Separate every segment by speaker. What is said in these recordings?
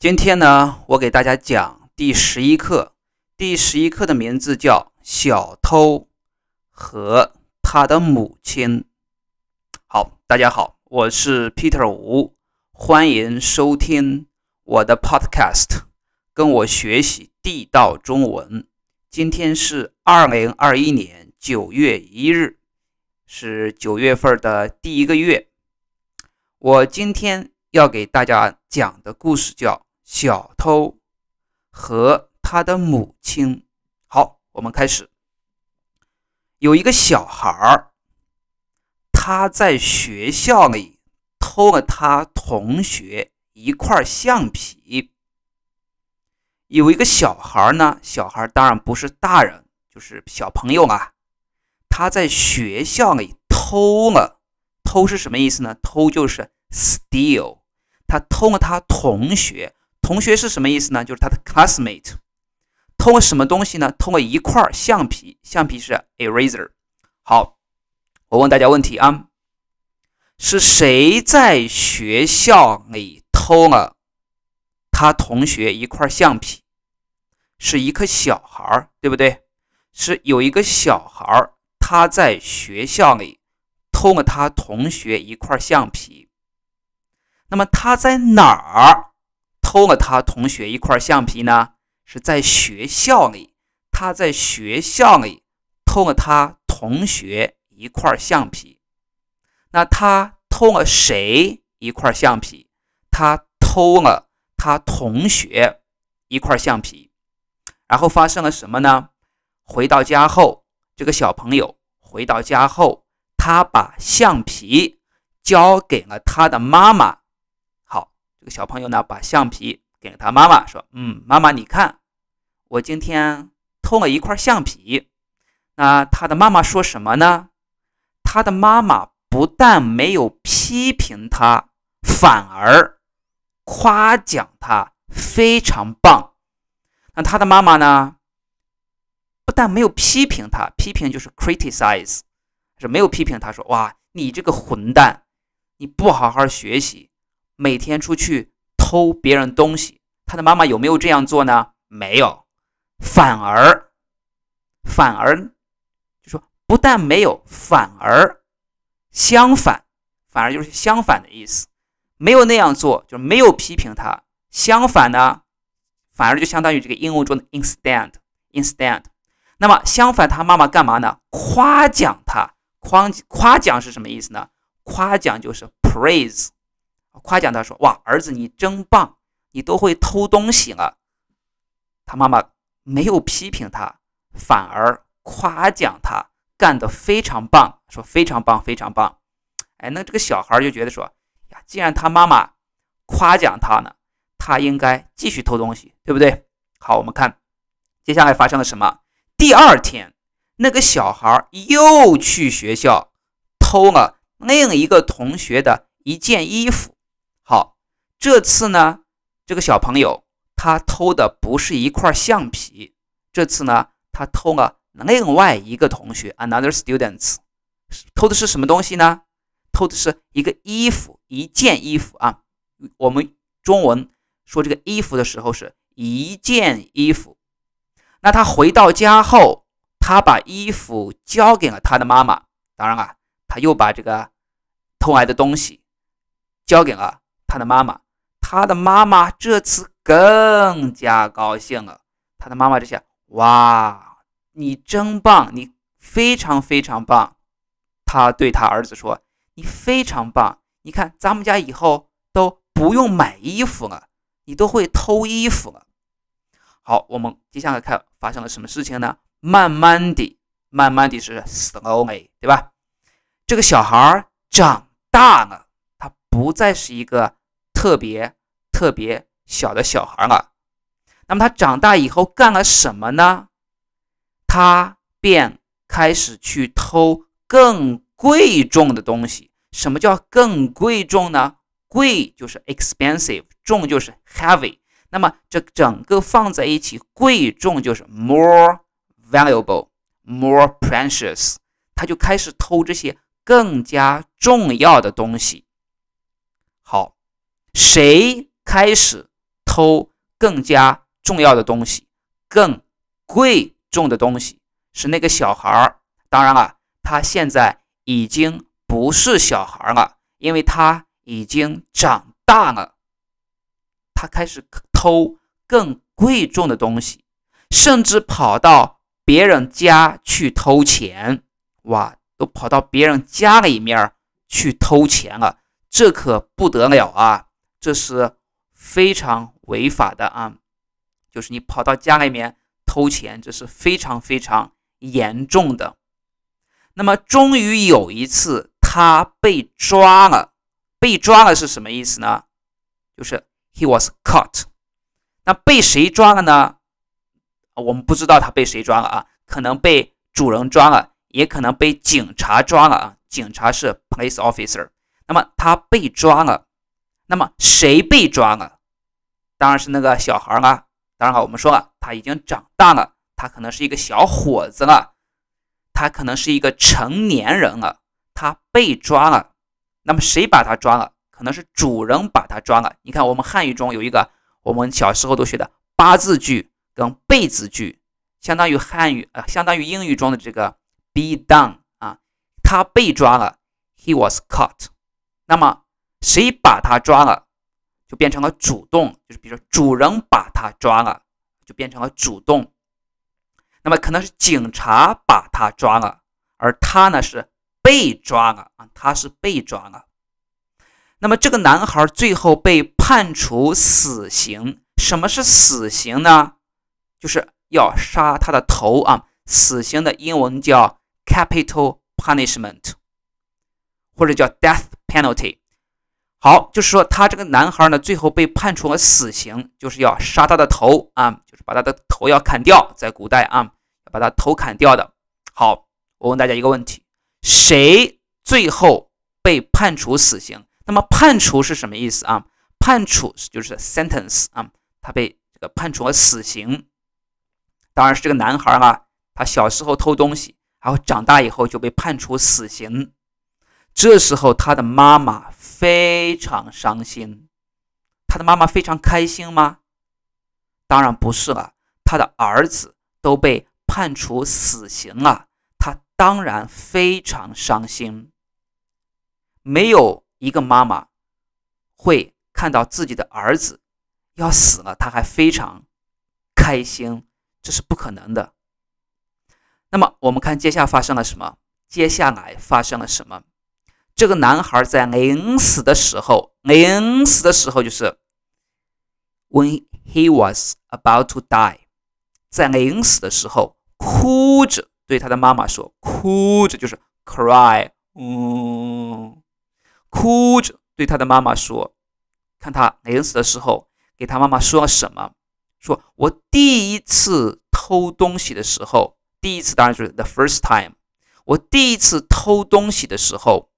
Speaker 1: 今天呢，我给大家讲第十一课。第十一课的名字叫《小偷和他的母亲》。好，大家好，我是 Peter 吴，欢迎收听我的 Podcast，跟我学习地道中文。今天是二零二一年九月一日，是九月份的第一个月。我今天要给大家讲的故事叫。小偷和他的母亲。好，我们开始。有一个小孩儿，他在学校里偷了他同学一块橡皮。有一个小孩呢，小孩当然不是大人，就是小朋友啊。他在学校里偷了，偷是什么意思呢？偷就是 steal，他偷了他同学。同学是什么意思呢？就是他的 classmate。偷了什么东西呢？偷了一块橡皮，橡皮是 eraser。好，我问大家问题啊，是谁在学校里偷了他同学一块橡皮？是一个小孩儿，对不对？是有一个小孩儿，他在学校里偷了他同学一块橡皮。那么他在哪儿？偷了他同学一块橡皮呢？是在学校里，他在学校里偷了他同学一块橡皮。那他偷了谁一块橡皮？他偷了他同学一块橡皮。然后发生了什么呢？回到家后，这个小朋友回到家后，他把橡皮交给了他的妈妈。这个小朋友呢，把橡皮给了他妈妈，说：“嗯，妈妈，你看，我今天偷了一块橡皮。”那他的妈妈说什么呢？他的妈妈不但没有批评他，反而夸奖他非常棒。那他的妈妈呢，不但没有批评他，批评就是 criticize，是没有批评他，说：“哇，你这个混蛋，你不好好学习。”每天出去偷别人东西，他的妈妈有没有这样做呢？没有，反而，反而就说不但没有，反而相反，反而就是相反的意思，没有那样做，就没有批评他。相反呢，反而就相当于这个英文中的 instead，instead。那么相反，他妈妈干嘛呢？夸奖他，夸夸奖是什么意思呢？夸奖就是 praise。夸奖他说：“哇，儿子你真棒，你都会偷东西了。”他妈妈没有批评他，反而夸奖他干得非常棒，说非常棒，非常棒。哎，那这个小孩就觉得说：“呀，既然他妈妈夸奖他呢，他应该继续偷东西，对不对？”好，我们看接下来发生了什么。第二天，那个小孩又去学校偷了另一个同学的一件衣服。这次呢，这个小朋友他偷的不是一块橡皮，这次呢，他偷了另外一个同学，another students，偷的是什么东西呢？偷的是一个衣服，一件衣服啊。我们中文说这个衣服的时候是一件衣服。那他回到家后，他把衣服交给了他的妈妈，当然了，他又把这个偷来的东西交给了。他的妈妈，他的妈妈这次更加高兴了。他的妈妈这下，哇，你真棒，你非常非常棒。他对他儿子说：“你非常棒，你看咱们家以后都不用买衣服了，你都会偷衣服了。”好，我们接下来看发生了什么事情呢？慢慢的，慢慢的是 slowly，对吧？这个小孩长大了，他不再是一个。特别特别小的小孩了，那么他长大以后干了什么呢？他便开始去偷更贵重的东西。什么叫更贵重呢？贵就是 expensive，重就是 heavy。那么这整个放在一起，贵重就是 more valuable，more precious。他就开始偷这些更加重要的东西。好。谁开始偷更加重要的东西，更贵重的东西，是那个小孩儿。当然了，他现在已经不是小孩了，因为他已经长大了。他开始偷更贵重的东西，甚至跑到别人家去偷钱。哇，都跑到别人家里面去偷钱了，这可不得了啊！这是非常违法的啊！就是你跑到家里面偷钱，这是非常非常严重的。那么，终于有一次他被抓了。被抓了是什么意思呢？就是 he was caught。那被谁抓了呢？我们不知道他被谁抓了啊，可能被主人抓了，也可能被警察抓了啊。警察是 police officer。那么他被抓了。那么谁被抓了？当然是那个小孩了。当然了，我们说了，他已经长大了，他可能是一个小伙子了。他可能是一个成年人了，他被抓了。那么谁把他抓了？可能是主人把他抓了。你看，我们汉语中有一个我们小时候都学的八字句跟被字句，相当于汉语呃，相当于英语中的这个 be done 啊。他被抓了，he was caught。那么谁把他抓了，就变成了主动，就是比如说主人把他抓了，就变成了主动。那么可能是警察把他抓了，而他呢是被抓了啊，他是被抓了。那么这个男孩最后被判处死刑。什么是死刑呢？就是要杀他的头啊。死刑的英文叫 capital punishment，或者叫 death penalty。好，就是说他这个男孩呢，最后被判处了死刑，就是要杀他的头啊，就是把他的头要砍掉。在古代啊。要把他头砍掉的。好，我问大家一个问题：谁最后被判处死刑？那么判处是什么意思啊？判处就是 sentence 啊，他被这个判处了死刑。当然是这个男孩啊，他小时候偷东西，然后长大以后就被判处死刑。这时候他的妈妈非常伤心。他的妈妈非常开心吗？当然不是了。他的儿子都被。判处死刑了，他当然非常伤心。没有一个妈妈会看到自己的儿子要死了，他还非常开心，这是不可能的。那么，我们看接下来发生了什么？接下来发生了什么？这个男孩在临死的时候，临死的时候就是 when he was about to die，在临死的时候。哭着对他的妈妈说：“哭着就是 cry，嗯，哭着对他的妈妈说，看他临死的时候给他妈妈说了什么？说我第一次偷东西的时候，第一次当然就是 the first time，我第一次偷东西的时候，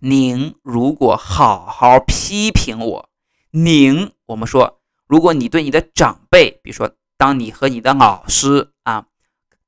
Speaker 1: 您如果好好批评我，您我们说，如果你对你的长辈，比如说。”当你和你的老师啊，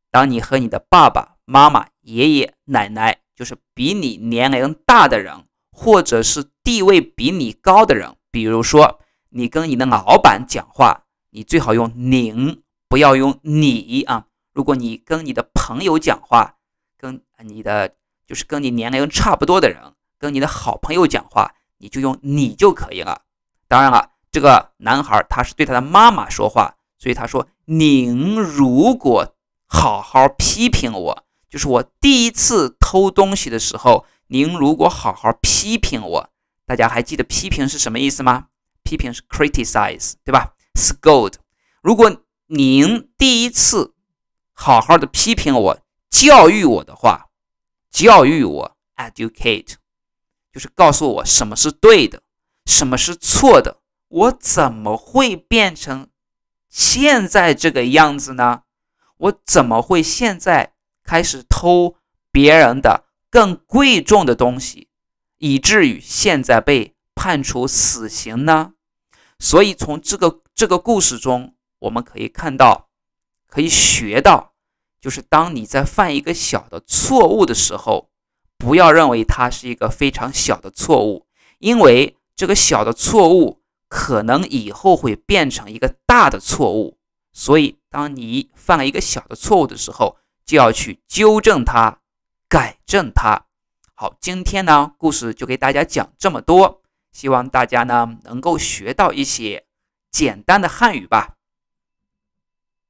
Speaker 1: 当你和你的爸爸妈妈、爷爷奶奶，就是比你年龄大的人，或者是地位比你高的人，比如说你跟你的老板讲话，你最好用您，不要用你啊。如果你跟你的朋友讲话，跟你的就是跟你年龄差不多的人，跟你的好朋友讲话，你就用你就可以了。当然了，这个男孩他是对他的妈妈说话。所以他说：“您如果好好批评我，就是我第一次偷东西的时候，您如果好好批评我，大家还记得批评是什么意思吗？批评是 criticize，对吧？scold。如果您第一次好好的批评我、教育我的话，教育我 educate，就是告诉我什么是对的，什么是错的，我怎么会变成？”现在这个样子呢，我怎么会现在开始偷别人的更贵重的东西，以至于现在被判处死刑呢？所以从这个这个故事中，我们可以看到，可以学到，就是当你在犯一个小的错误的时候，不要认为它是一个非常小的错误，因为这个小的错误可能以后会变成一个大的错误。所以，当你犯了一个小的错误的时候，就要去纠正它，改正它。好，今天呢，故事就给大家讲这么多，希望大家呢能够学到一些简单的汉语吧。